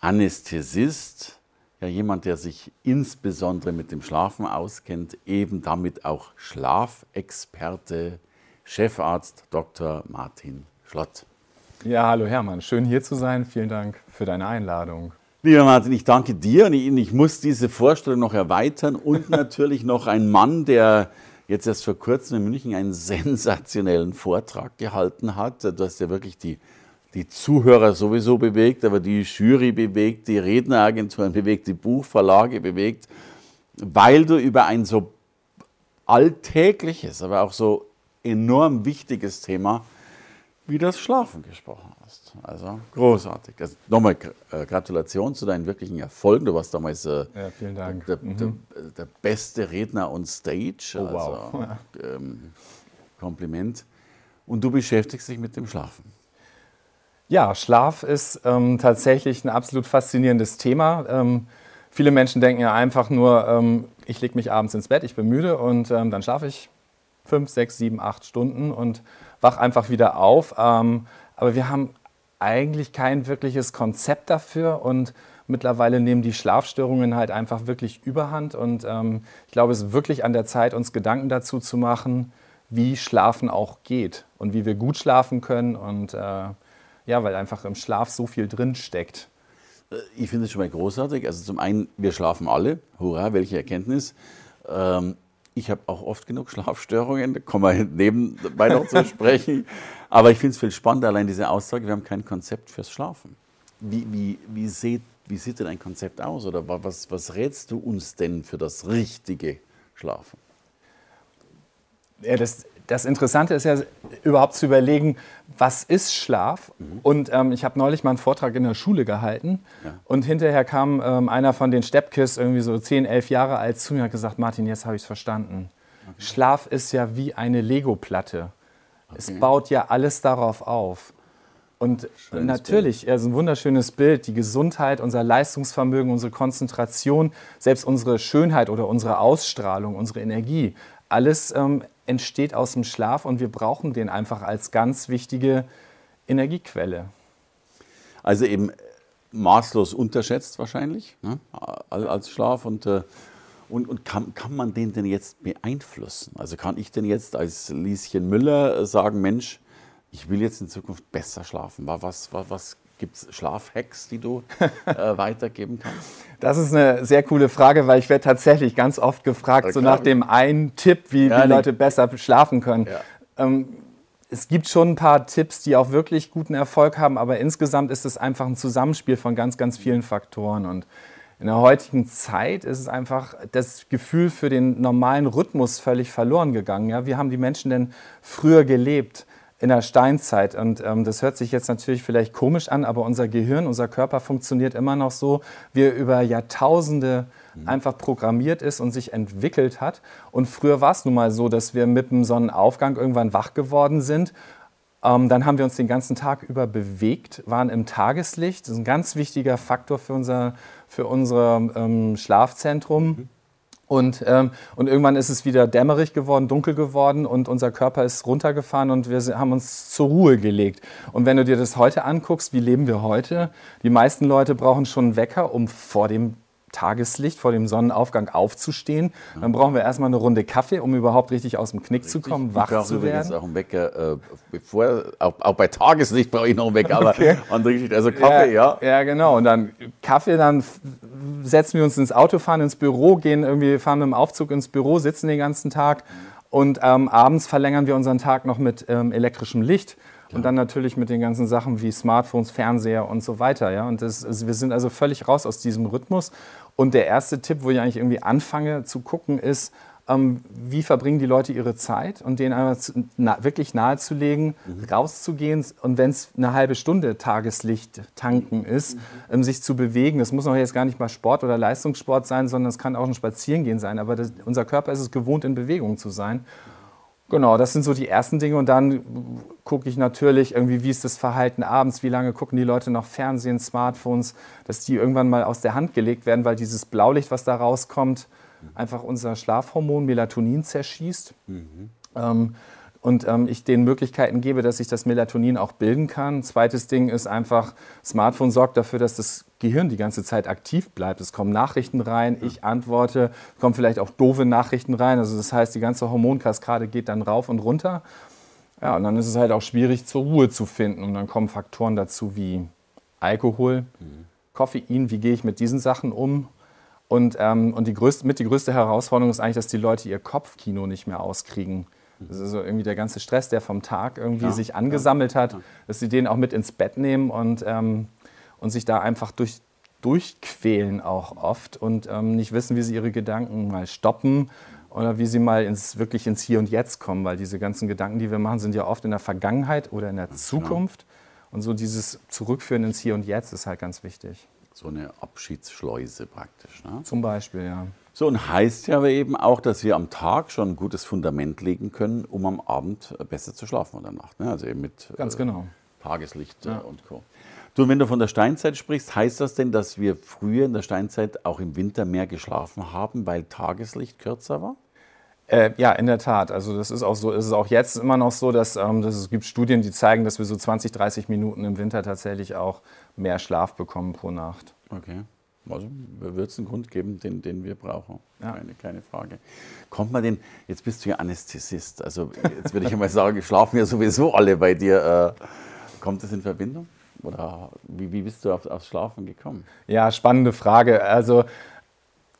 Anästhesist, ja jemand, der sich insbesondere mit dem Schlafen auskennt, eben damit auch Schlafexperte, Chefarzt Dr. Martin Schlott. Ja, hallo Hermann, schön hier zu sein. Vielen Dank für deine Einladung. Lieber Martin, ich danke dir und ich, ich muss diese Vorstellung noch erweitern und natürlich noch ein Mann, der jetzt erst vor kurzem in München einen sensationellen Vortrag gehalten hat. Du hast ja wirklich die die Zuhörer sowieso bewegt, aber die Jury bewegt, die Redneragenturen bewegt, die Buchverlage bewegt, weil du über ein so alltägliches, aber auch so enorm wichtiges Thema wie das Schlafen gesprochen hast. Also großartig. Also nochmal äh, Gratulation zu deinen wirklichen Erfolgen. Du warst damals äh, ja. Der, der, mhm. der, beste Redner on Stage. Oh, wow. Also, ähm, Kompliment. Und du beschäftigst dich mit dem Schlafen. Ja, Schlaf ist ähm, tatsächlich ein absolut faszinierendes Thema. Ähm, viele Menschen denken ja einfach nur, ähm, ich lege mich abends ins Bett, ich bin müde und ähm, dann schlafe ich fünf, sechs, sieben, acht Stunden und wach einfach wieder auf. Ähm, aber wir haben eigentlich kein wirkliches Konzept dafür und mittlerweile nehmen die Schlafstörungen halt einfach wirklich überhand und ähm, ich glaube, es ist wirklich an der Zeit, uns Gedanken dazu zu machen, wie Schlafen auch geht und wie wir gut schlafen können und äh, ja, weil einfach im Schlaf so viel drin steckt. Äh, ich finde es schon mal großartig. Also zum einen, wir schlafen alle. Hurra, welche Erkenntnis. Ähm, ich habe auch oft genug Schlafstörungen, da kommen wir nebenbei noch zu sprechen. Aber ich finde es viel spannender, allein diese Aussage, wir haben kein Konzept fürs Schlafen. Wie, wie, wie, seht, wie sieht denn ein Konzept aus? Oder was, was rätst du uns denn für das richtige Schlafen? Ja, das, das Interessante ist ja überhaupt zu überlegen, was ist Schlaf? Mhm. Und ähm, ich habe neulich mal einen Vortrag in der Schule gehalten ja. und hinterher kam ähm, einer von den Steppkiss, irgendwie so 10, 11 Jahre alt, zu mir und hat gesagt, Martin, jetzt habe ich es verstanden. Okay. Schlaf ist ja wie eine Lego-Platte. Okay. Es baut ja alles darauf auf. Und Schönes natürlich, Bild. ist ein wunderschönes Bild, die Gesundheit, unser Leistungsvermögen, unsere Konzentration, selbst unsere Schönheit oder unsere Ausstrahlung, unsere Energie, alles ähm, entsteht aus dem Schlaf und wir brauchen den einfach als ganz wichtige Energiequelle. Also eben maßlos unterschätzt wahrscheinlich ne? als Schlaf und, äh, und, und kann, kann man den denn jetzt beeinflussen? Also kann ich denn jetzt als Lieschen Müller sagen, Mensch, ich will jetzt in Zukunft besser schlafen. Was, was, was Gibt es Schlafhacks, die du äh, weitergeben kannst? Das ist eine sehr coole Frage, weil ich werde tatsächlich ganz oft gefragt, okay. so nach dem einen Tipp, wie, ja, wie Leute besser schlafen können. Ja. Ähm, es gibt schon ein paar Tipps, die auch wirklich guten Erfolg haben, aber insgesamt ist es einfach ein Zusammenspiel von ganz, ganz vielen Faktoren. Und in der heutigen Zeit ist es einfach das Gefühl für den normalen Rhythmus völlig verloren gegangen. Ja? Wie haben die Menschen denn früher gelebt? In der Steinzeit. Und ähm, das hört sich jetzt natürlich vielleicht komisch an, aber unser Gehirn, unser Körper funktioniert immer noch so, wie er über Jahrtausende mhm. einfach programmiert ist und sich entwickelt hat. Und früher war es nun mal so, dass wir mit dem Sonnenaufgang irgendwann wach geworden sind. Ähm, dann haben wir uns den ganzen Tag über bewegt, waren im Tageslicht. Das ist ein ganz wichtiger Faktor für unser, für unser ähm, Schlafzentrum. Mhm. Und, ähm, und irgendwann ist es wieder dämmerig geworden, dunkel geworden und unser Körper ist runtergefahren und wir haben uns zur Ruhe gelegt. Und wenn du dir das heute anguckst, wie leben wir heute? Die meisten Leute brauchen schon einen Wecker, um vor dem Tageslicht, vor dem Sonnenaufgang aufzustehen. Dann brauchen wir erstmal eine Runde Kaffee, um überhaupt richtig aus dem Knick richtig. zu kommen, wach zu werden. Ich auch einen Wecker, äh, bevor, auch, auch, bei Tageslicht brauche ich noch einen Wecker, aber okay. also Kaffee, ja, ja. Ja, genau. Und dann Kaffee, dann setzen wir uns ins Auto, fahren ins Büro, gehen irgendwie, fahren mit dem Aufzug ins Büro, sitzen den ganzen Tag und ähm, abends verlängern wir unseren Tag noch mit ähm, elektrischem Licht. Und dann natürlich mit den ganzen Sachen wie Smartphones, Fernseher und so weiter. Ja? Und das, also wir sind also völlig raus aus diesem Rhythmus. Und der erste Tipp, wo ich eigentlich irgendwie anfange zu gucken, ist, ähm, wie verbringen die Leute ihre Zeit und denen einmal zu, na, wirklich nahezulegen, mhm. rauszugehen und wenn es eine halbe Stunde Tageslicht tanken ist, mhm. ähm, sich zu bewegen. Das muss auch jetzt gar nicht mal Sport oder Leistungssport sein, sondern es kann auch ein Spazierengehen sein. Aber das, unser Körper ist es gewohnt, in Bewegung zu sein. Genau, das sind so die ersten Dinge. Und dann gucke ich natürlich irgendwie, wie ist das Verhalten abends, wie lange gucken die Leute noch Fernsehen, Smartphones, dass die irgendwann mal aus der Hand gelegt werden, weil dieses Blaulicht, was da rauskommt, einfach unser Schlafhormon Melatonin zerschießt. Mhm. Ähm, und ähm, ich den Möglichkeiten gebe, dass ich das Melatonin auch bilden kann. Zweites Ding ist einfach, Smartphone sorgt dafür, dass das Gehirn die ganze Zeit aktiv bleibt. Es kommen Nachrichten rein, ich antworte, kommen vielleicht auch doofe Nachrichten rein. Also das heißt, die ganze Hormonkaskade geht dann rauf und runter. Ja, und dann ist es halt auch schwierig, zur Ruhe zu finden. Und dann kommen Faktoren dazu wie Alkohol, mhm. Koffein, wie gehe ich mit diesen Sachen um? Und, ähm, und die größte, mit die größte Herausforderung ist eigentlich, dass die Leute ihr Kopfkino nicht mehr auskriegen. Das ist so irgendwie der ganze Stress, der vom Tag irgendwie ja, sich angesammelt ja, hat, dass sie den auch mit ins Bett nehmen und, ähm, und sich da einfach durch, durchquälen auch oft und ähm, nicht wissen, wie sie ihre Gedanken mal stoppen oder wie sie mal ins, wirklich ins Hier und Jetzt kommen, weil diese ganzen Gedanken, die wir machen, sind ja oft in der Vergangenheit oder in der Zukunft. Und so dieses Zurückführen ins Hier und Jetzt ist halt ganz wichtig so eine Abschiedsschleuse praktisch. Ne? Zum Beispiel, ja. So, und heißt ja aber eben auch, dass wir am Tag schon ein gutes Fundament legen können, um am Abend besser zu schlafen in der Nacht. Ne? Also eben mit Ganz genau. Äh, Tageslicht äh, ja. und Co. Du, wenn du von der Steinzeit sprichst, heißt das denn, dass wir früher in der Steinzeit auch im Winter mehr geschlafen haben, weil Tageslicht kürzer war? Äh, ja, in der Tat. Also das ist auch so, ist es auch jetzt immer noch so, dass, ähm, dass es gibt Studien, die zeigen, dass wir so 20, 30 Minuten im Winter tatsächlich auch mehr Schlaf bekommen pro Nacht. Okay. Also wird es einen Grund geben, den, den wir brauchen. Ja. Keine, keine Frage. Kommt man denn, jetzt bist du ja Anästhesist, also jetzt würde ich einmal sagen, schlafen ja sowieso alle bei dir. Äh, kommt das in Verbindung? Oder wie, wie bist du auf, aufs Schlafen gekommen? Ja, spannende Frage. Also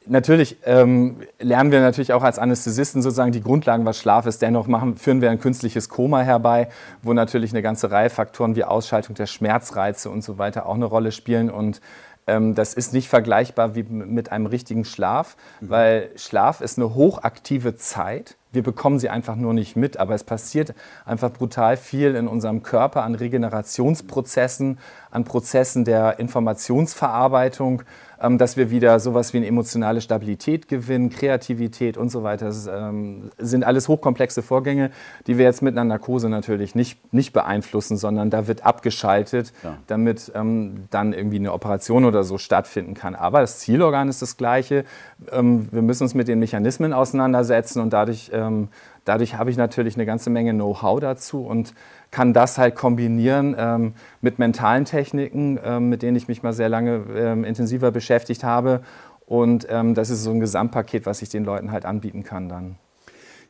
Natürlich ähm, lernen wir natürlich auch als Anästhesisten sozusagen die Grundlagen, was Schlaf ist. Dennoch machen, führen wir ein künstliches Koma herbei, wo natürlich eine ganze Reihe Faktoren wie Ausschaltung der Schmerzreize und so weiter auch eine Rolle spielen. Und das ist nicht vergleichbar wie mit einem richtigen Schlaf, mhm. weil Schlaf ist eine hochaktive Zeit. Wir bekommen sie einfach nur nicht mit, aber es passiert einfach brutal viel in unserem Körper an Regenerationsprozessen, an Prozessen der Informationsverarbeitung ähm, dass wir wieder sowas wie eine emotionale Stabilität gewinnen, Kreativität und so weiter. Das ähm, sind alles hochkomplexe Vorgänge, die wir jetzt mit einer Narkose natürlich nicht, nicht beeinflussen, sondern da wird abgeschaltet, ja. damit ähm, dann irgendwie eine Operation oder so stattfinden kann. Aber das Zielorgan ist das gleiche. Wir müssen uns mit den Mechanismen auseinandersetzen und dadurch, ähm, dadurch habe ich natürlich eine ganze Menge Know-how dazu und kann das halt kombinieren ähm, mit mentalen Techniken, ähm, mit denen ich mich mal sehr lange ähm, intensiver beschäftigt habe. Und ähm, das ist so ein Gesamtpaket, was ich den Leuten halt anbieten kann dann.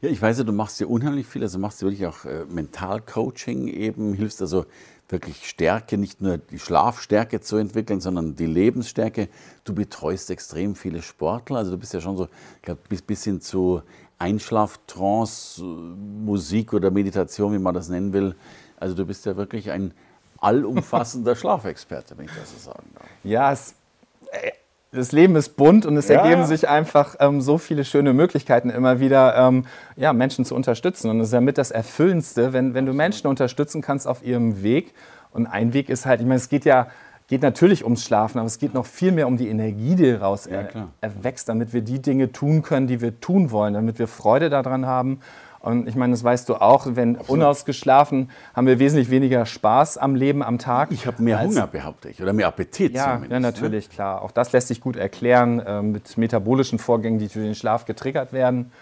Ja, ich weiß du machst ja unheimlich viel, also machst du wirklich auch äh, Mentalcoaching eben, hilfst also wirklich Stärke, nicht nur die Schlafstärke zu entwickeln, sondern die Lebensstärke. Du betreust extrem viele Sportler, also du bist ja schon so, ich glaube, bis, bis hin zu Einschlaftrance, Musik oder Meditation, wie man das nennen will. Also du bist ja wirklich ein allumfassender Schlafexperte, wenn ich das so sagen darf. Ja, es, äh, das Leben ist bunt und es ja. ergeben sich einfach ähm, so viele schöne Möglichkeiten immer wieder, ähm, ja, Menschen zu unterstützen. Und das ist ja mit das Erfüllendste, wenn, wenn du Menschen unterstützen kannst auf ihrem Weg. Und ein Weg ist halt, ich meine, es geht ja geht natürlich ums Schlafen, aber es geht noch viel mehr um die Energie, die daraus ja, erwächst, damit wir die Dinge tun können, die wir tun wollen, damit wir Freude daran haben. Und ich meine, das weißt du auch, wenn Absolut. unausgeschlafen haben wir wesentlich weniger Spaß am Leben am Tag. Ich habe mehr Hunger, behaupte ich, oder mehr Appetit ja, zumindest. Ja, ne? natürlich, ne? klar. Auch das lässt sich gut erklären äh, mit metabolischen Vorgängen, die durch den Schlaf getriggert werden.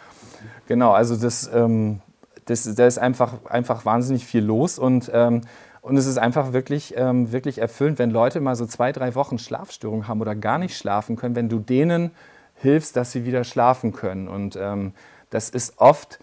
Genau, also das, ähm, das, da ist einfach, einfach wahnsinnig viel los und ähm, und es ist einfach wirklich, ähm, wirklich erfüllend, wenn Leute mal so zwei, drei Wochen Schlafstörungen haben oder gar nicht schlafen können, wenn du denen hilfst, dass sie wieder schlafen können. Und ähm, das ist oft,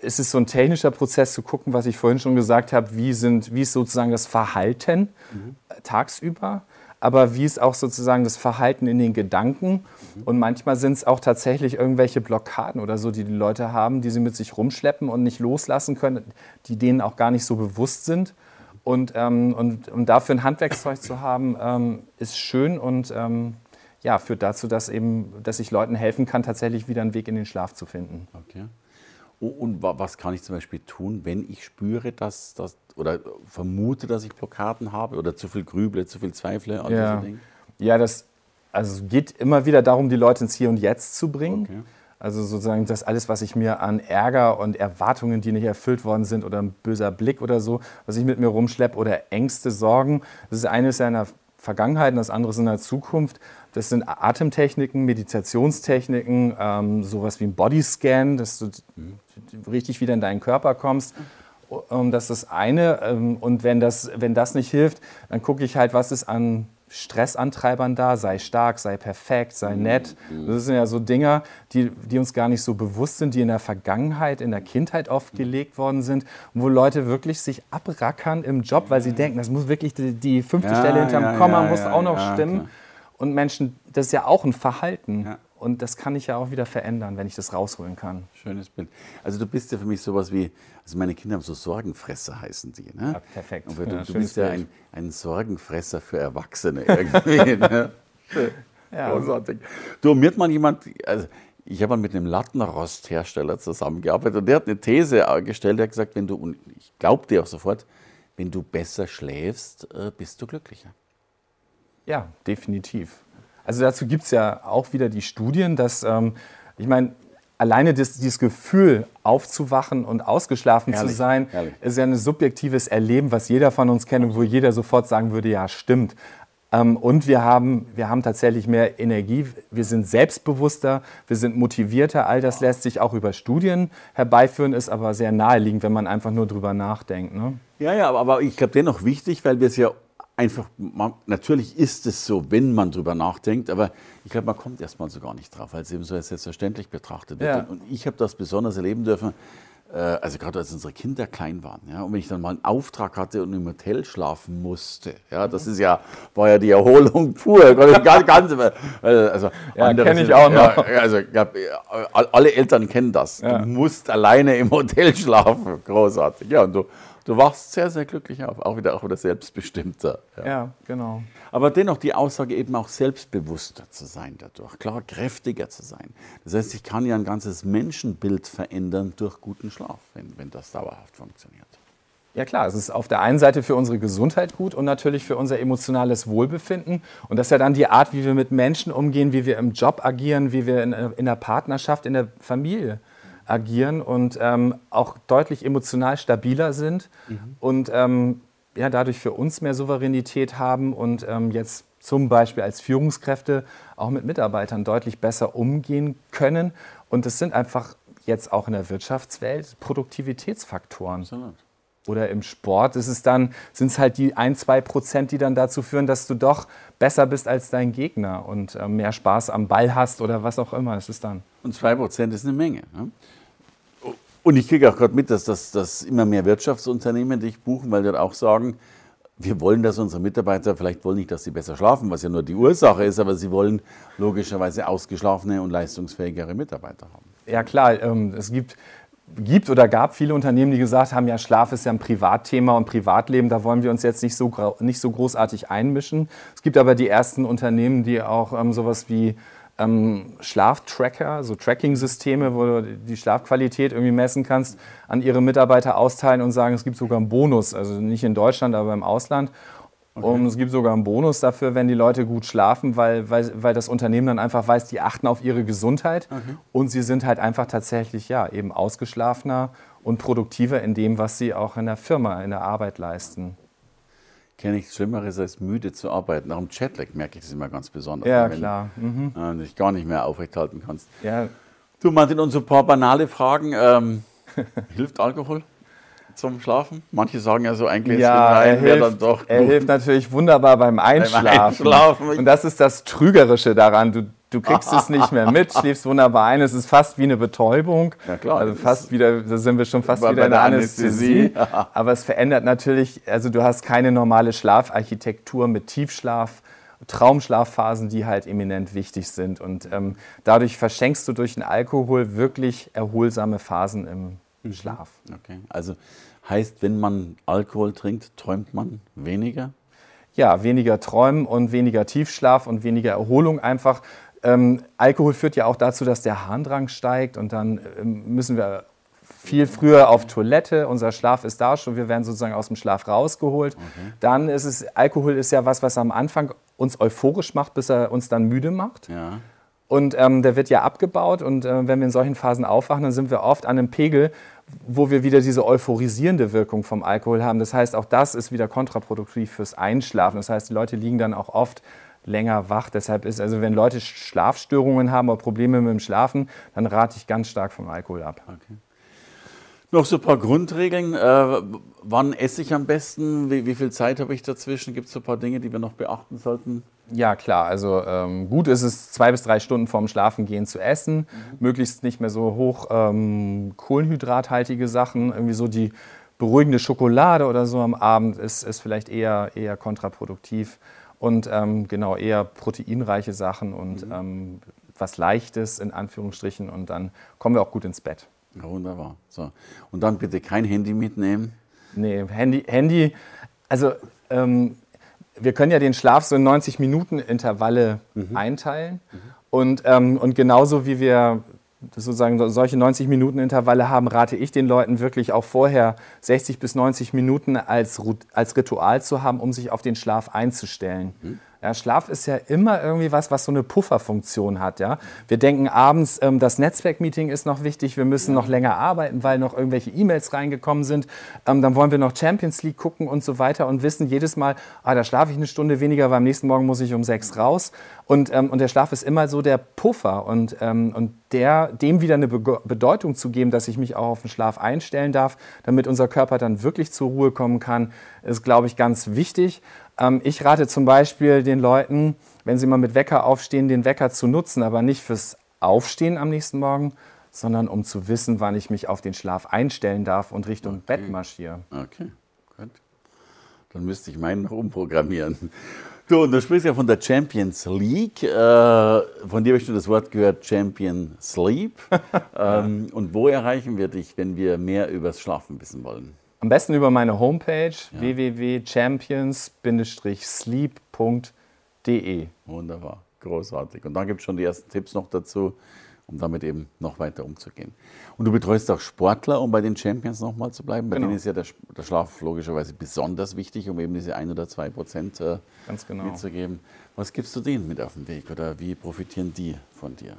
es ist so ein technischer Prozess zu gucken, was ich vorhin schon gesagt habe, wie, sind, wie ist sozusagen das Verhalten mhm. tagsüber, aber wie ist auch sozusagen das Verhalten in den Gedanken. Mhm. Und manchmal sind es auch tatsächlich irgendwelche Blockaden oder so, die die Leute haben, die sie mit sich rumschleppen und nicht loslassen können, die denen auch gar nicht so bewusst sind. Und, ähm, und um dafür ein Handwerkszeug zu haben, ähm, ist schön und ähm, ja, führt dazu, dass, eben, dass ich Leuten helfen kann, tatsächlich wieder einen Weg in den Schlaf zu finden. Okay. Und was kann ich zum Beispiel tun, wenn ich spüre, dass, dass oder vermute, dass ich Blockaden habe oder zu viel grüble, zu viel zweifle? Ja, ja das also geht immer wieder darum, die Leute ins Hier und Jetzt zu bringen. Okay. Also sozusagen das alles, was ich mir an Ärger und Erwartungen, die nicht erfüllt worden sind oder ein böser Blick oder so, was ich mit mir rumschleppe oder Ängste, Sorgen. Das ist eines ja in der Vergangenheit und das andere ist in der Zukunft. Das sind Atemtechniken, Meditationstechniken, ähm, sowas wie ein Bodyscan, dass du richtig wieder in deinen Körper kommst. Ähm, das ist das eine. Ähm, und wenn das, wenn das nicht hilft, dann gucke ich halt, was ist an Stressantreibern da, sei stark, sei perfekt, sei nett. Das sind ja so Dinge, die, die uns gar nicht so bewusst sind, die in der Vergangenheit, in der Kindheit oft gelegt worden sind, wo Leute wirklich sich abrackern im Job, weil sie denken, das muss wirklich die, die fünfte ja, Stelle hinterm ja, Komma, ja, muss auch noch stimmen. Klar. Und Menschen, das ist ja auch ein Verhalten. Und das kann ich ja auch wieder verändern, wenn ich das rausholen kann. Schönes Bild. Also du bist ja für mich sowas wie, also meine Kinder haben so Sorgenfresser heißen die. Ne? Ja, perfekt. Aber du, ja, du bist ja ein, ein, Sorgenfresser für Erwachsene irgendwie. ne? ja. Großartig. Du, mir hat mal jemand, also ich habe mal mit einem Lattenrosthersteller zusammengearbeitet und der hat eine These gestellt, der hat gesagt, wenn du, und ich glaube dir auch sofort, wenn du besser schläfst, äh, bist du glücklicher. Ja, definitiv. Also dazu gibt es ja auch wieder die Studien, dass, ähm, ich meine, alleine das, dieses Gefühl, aufzuwachen und ausgeschlafen herrlich, zu sein, herrlich. ist ja ein subjektives Erleben, was jeder von uns kennt und wo jeder sofort sagen würde, ja, stimmt. Ähm, und wir haben, wir haben tatsächlich mehr Energie, wir sind selbstbewusster, wir sind motivierter. All das lässt sich auch über Studien herbeiführen, ist aber sehr naheliegend, wenn man einfach nur drüber nachdenkt. Ne? Ja, ja, aber ich glaube dennoch wichtig, weil wir es ja einfach, man, natürlich ist es so, wenn man drüber nachdenkt, aber ich glaube, man kommt erstmal so gar nicht drauf, weil es eben so als selbstverständlich betrachtet wird. Ja. Und ich habe das besonders erleben dürfen, äh, also gerade als unsere Kinder klein waren, ja, und wenn ich dann mal einen Auftrag hatte und im Hotel schlafen musste, ja, das ist ja, war ja die Erholung pur, ganz, ganz, also ja, kenne ich auch noch. Ja, also glaub, alle Eltern kennen das. Ja. Du musst alleine im Hotel schlafen, großartig. Ja, und du du wachst sehr, sehr glücklich auf, auch wieder, auch wieder selbstbestimmter. Ja. ja. genau. Aber dennoch die Aussage eben auch selbstbewusster zu sein dadurch, klar, kräftiger zu sein. Das heißt, ich kann ja ein ganzes Menschenbild verändern durch guten Schlaf, wenn, wenn das dauerhaft funktioniert. Ja klar, es ist auf der einen Seite für unsere Gesundheit gut und natürlich für unser emotionales Wohlbefinden. Und das ist ja dann die Art, wie wir mit Menschen umgehen, wie wir im Job agieren, wie wir in, in der Partnerschaft, in der Familie agieren und ähm, auch deutlich emotional stabiler sind mhm. und ähm, ja, dadurch für uns mehr Souveränität haben und ähm, jetzt zum Beispiel als Führungskräfte auch mit Mitarbeitern deutlich besser umgehen können. Und das sind einfach jetzt auch in der Wirtschaftswelt Produktivitätsfaktoren. Absolut. Oder im Sport ist es dann, sind es halt die ein, zwei Prozent, die dann dazu führen, dass du doch besser bist als dein Gegner und äh, mehr Spaß am Ball hast oder was auch immer es ist dann. Und zwei Prozent ist eine Menge. Ne? Und ich kriege auch gerade mit, dass, dass, dass immer mehr Wirtschaftsunternehmen dich buchen, weil die auch sagen, wir wollen, dass unsere Mitarbeiter, vielleicht wollen nicht, dass sie besser schlafen, was ja nur die Ursache ist, aber sie wollen logischerweise ausgeschlafene und leistungsfähigere Mitarbeiter haben. Ja klar, ähm, es gibt, gibt oder gab viele Unternehmen, die gesagt haben, ja Schlaf ist ja ein Privatthema und Privatleben, da wollen wir uns jetzt nicht so, nicht so großartig einmischen. Es gibt aber die ersten Unternehmen, die auch ähm, sowas wie ähm, Schlaftracker, so Tracking-Systeme, wo du die Schlafqualität irgendwie messen kannst, an ihre Mitarbeiter austeilen und sagen, es gibt sogar einen Bonus, also nicht in Deutschland, aber im Ausland. Okay. Und es gibt sogar einen Bonus dafür, wenn die Leute gut schlafen, weil, weil, weil das Unternehmen dann einfach weiß, die achten auf ihre Gesundheit okay. und sie sind halt einfach tatsächlich ja eben ausgeschlafener und produktiver in dem, was sie auch in der Firma, in der Arbeit leisten kenne nichts Schlimmeres, als müde zu arbeiten. Nach dem Jetlag merke ich das immer ganz besonders. Ja, wenn klar. Mhm. du dich gar nicht mehr aufrechthalten kannst. Ja. Du, Martin, und so ein paar banale Fragen. Ähm, hilft Alkohol? zum Schlafen? Manche sagen ja so eigentlich ja, er hilft, dann doch. Er hilft natürlich wunderbar beim Einschlafen. beim Einschlafen. Und das ist das Trügerische daran. Du, du kriegst es nicht mehr mit, schläfst wunderbar ein. Es ist fast wie eine Betäubung. Ja klar. Also fast wieder, da sind wir schon fast wieder in der Anästhesie. Anästhesie. Aber es verändert natürlich, also du hast keine normale Schlafarchitektur mit Tiefschlaf. Traumschlafphasen, die halt eminent wichtig sind. Und ähm, dadurch verschenkst du durch den Alkohol wirklich erholsame Phasen im mhm. Schlaf. Okay, also heißt, wenn man Alkohol trinkt, träumt man weniger? ja, weniger Träumen und weniger Tiefschlaf und weniger Erholung einfach. Ähm, Alkohol führt ja auch dazu, dass der Harndrang steigt und dann ähm, müssen wir viel früher auf Toilette, unser Schlaf ist da schon, wir werden sozusagen aus dem Schlaf rausgeholt. Okay. Dann ist es, Alkohol ist ja was, was am Anfang uns euphorisch macht, bis er uns dann müde macht. Ja. Und ähm, der wird ja abgebaut und äh, wenn wir in solchen Phasen aufwachen, dann sind wir oft an einem Pegel, wo wir wieder diese euphorisierende Wirkung vom Alkohol haben. Das heißt, auch das ist wieder kontraproduktiv fürs Einschlafen. Das heißt, die Leute liegen dann auch oft länger wach. Deshalb ist, also wenn Leute Schlafstörungen haben oder Probleme mit dem Schlafen, dann rate ich ganz stark vom Alkohol ab. Okay. Noch so ein paar Grundregeln. Äh, wann esse ich am besten? Wie, wie viel Zeit habe ich dazwischen? Gibt es so ein paar Dinge, die wir noch beachten sollten? Ja, klar. Also ähm, gut ist es, zwei bis drei Stunden vorm Schlafengehen zu essen. Mhm. Möglichst nicht mehr so hoch ähm, kohlenhydrathaltige Sachen. Irgendwie so die beruhigende Schokolade oder so am Abend ist, ist vielleicht eher, eher kontraproduktiv. Und ähm, genau, eher proteinreiche Sachen und mhm. Ähm, was Leichtes in Anführungsstrichen. Und dann kommen wir auch gut ins Bett. Ja, wunderbar. So. Und dann bitte kein Handy mitnehmen. Nee, Handy, Handy also ähm, wir können ja den Schlaf so in 90 Minuten Intervalle mhm. einteilen. Mhm. Und, ähm, und genauso wie wir sozusagen solche 90 Minuten Intervalle haben, rate ich den Leuten wirklich auch vorher 60 bis 90 Minuten als, als Ritual zu haben, um sich auf den Schlaf einzustellen. Mhm. Ja, Schlaf ist ja immer irgendwie was, was so eine Pufferfunktion hat. Ja? Wir denken abends, ähm, das Netzwerkmeeting ist noch wichtig, wir müssen noch länger arbeiten, weil noch irgendwelche E-Mails reingekommen sind. Ähm, dann wollen wir noch Champions League gucken und so weiter und wissen jedes Mal, ah, da schlafe ich eine Stunde weniger, weil am nächsten Morgen muss ich um sechs raus. Und, ähm, und der Schlaf ist immer so der Puffer und, ähm, und der, dem wieder eine Be Bedeutung zu geben, dass ich mich auch auf den Schlaf einstellen darf, damit unser Körper dann wirklich zur Ruhe kommen kann, ist, glaube ich, ganz wichtig. Ähm, ich rate zum Beispiel den Leuten, wenn sie mal mit Wecker aufstehen, den Wecker zu nutzen, aber nicht fürs Aufstehen am nächsten Morgen, sondern um zu wissen, wann ich mich auf den Schlaf einstellen darf und Richtung okay. Bett marschiere. Okay, gut. Dann müsste ich meinen noch umprogrammieren. Du, und du sprichst ja von der Champions League. Äh, von dir habe ich schon das Wort gehört, Champion Sleep. ähm, und wo erreichen wir dich, wenn wir mehr über das Schlafen wissen wollen? Am besten über meine Homepage ja. www.champions-sleep.de. Wunderbar, großartig. Und dann gibt es schon die ersten Tipps noch dazu, um damit eben noch weiter umzugehen. Und du betreust auch Sportler, um bei den Champions nochmal zu bleiben. Bei genau. denen ist ja der, der, Schlaf logischerweise besonders wichtig, um eben diese ein oder zwei Prozent äh, genau. mitzugeben. Was gibst du denen mit auf den Weg oder wie profitieren die von dir?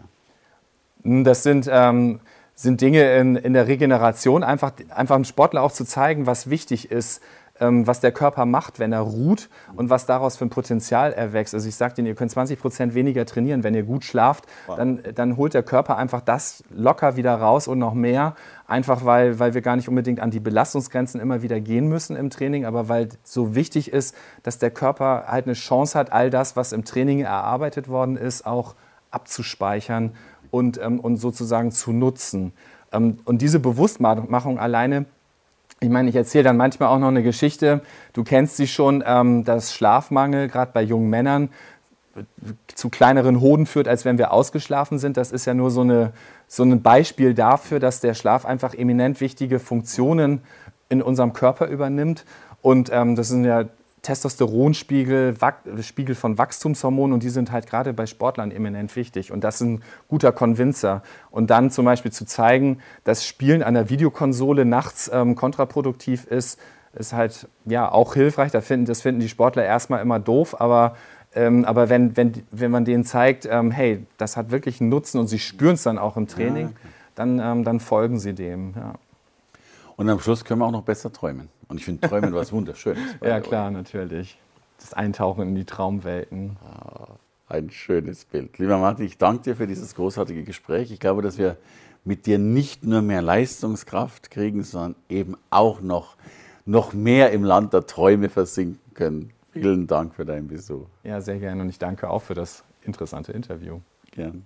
Das sind ähm, sind Dinge in, in der Regeneration, einfach, einfach einem Sportler auch zu zeigen, was wichtig ist, was der Körper macht, wenn er ruht und was daraus für ein Potenzial erwächst. Also ich sage Ihnen, ihr könnt 20 Prozent weniger trainieren, wenn ihr gut schlaft, dann, dann holt der Körper einfach das locker wieder raus und noch mehr, einfach weil, weil wir gar nicht unbedingt an die Belastungsgrenzen immer wieder gehen müssen im Training, aber weil so wichtig ist, dass der Körper halt eine Chance hat, all das, was im Training erarbeitet worden ist, auch abzuspeichern und, ähm, und sozusagen zu nutzen. Ähm, und diese Bewusstmachung alleine, ich meine, ich erzähle dann manchmal auch noch eine Geschichte, du kennst sie schon, ähm, dass Schlafmangel gerade bei jungen Männern zu kleineren Hoden führt, als wenn wir ausgeschlafen sind. Das ist ja nur so, eine, so ein Beispiel dafür, dass der Schlaf einfach eminent wichtige Funktionen in unserem Körper übernimmt. Und ähm, das sind ja Testosteronspiegel, Spiegel von Wachstumshormonen und die sind halt gerade bei Sportlern eminent wichtig und das ist ein guter Konvinzer. Und dann zum Beispiel zu zeigen, dass Spielen an der Videokonsole nachts ähm, kontraproduktiv ist, ist halt ja auch hilfreich. Das finden, das finden die Sportler erstmal immer doof, aber, ähm, aber wenn, wenn, wenn man denen zeigt, ähm, hey, das hat wirklich einen Nutzen und sie spüren es dann auch im Training, ja, okay. dann, ähm, dann folgen sie dem. Ja. Und am Schluss können wir auch noch besser träumen. Und ich finde Träumen was Wunderschönes. ja, klar, natürlich. Das Eintauchen in die Traumwelten. Ah, ein schönes Bild. Lieber Martin, ich danke dir für dieses großartige Gespräch. Ich glaube, dass wir mit dir nicht nur mehr Leistungskraft kriegen, sondern eben auch noch, noch mehr im Land der Träume versinken können. Vielen Dank für deinen Besuch. Ja, sehr gerne und ich danke auch für das interessante Interview. Gern.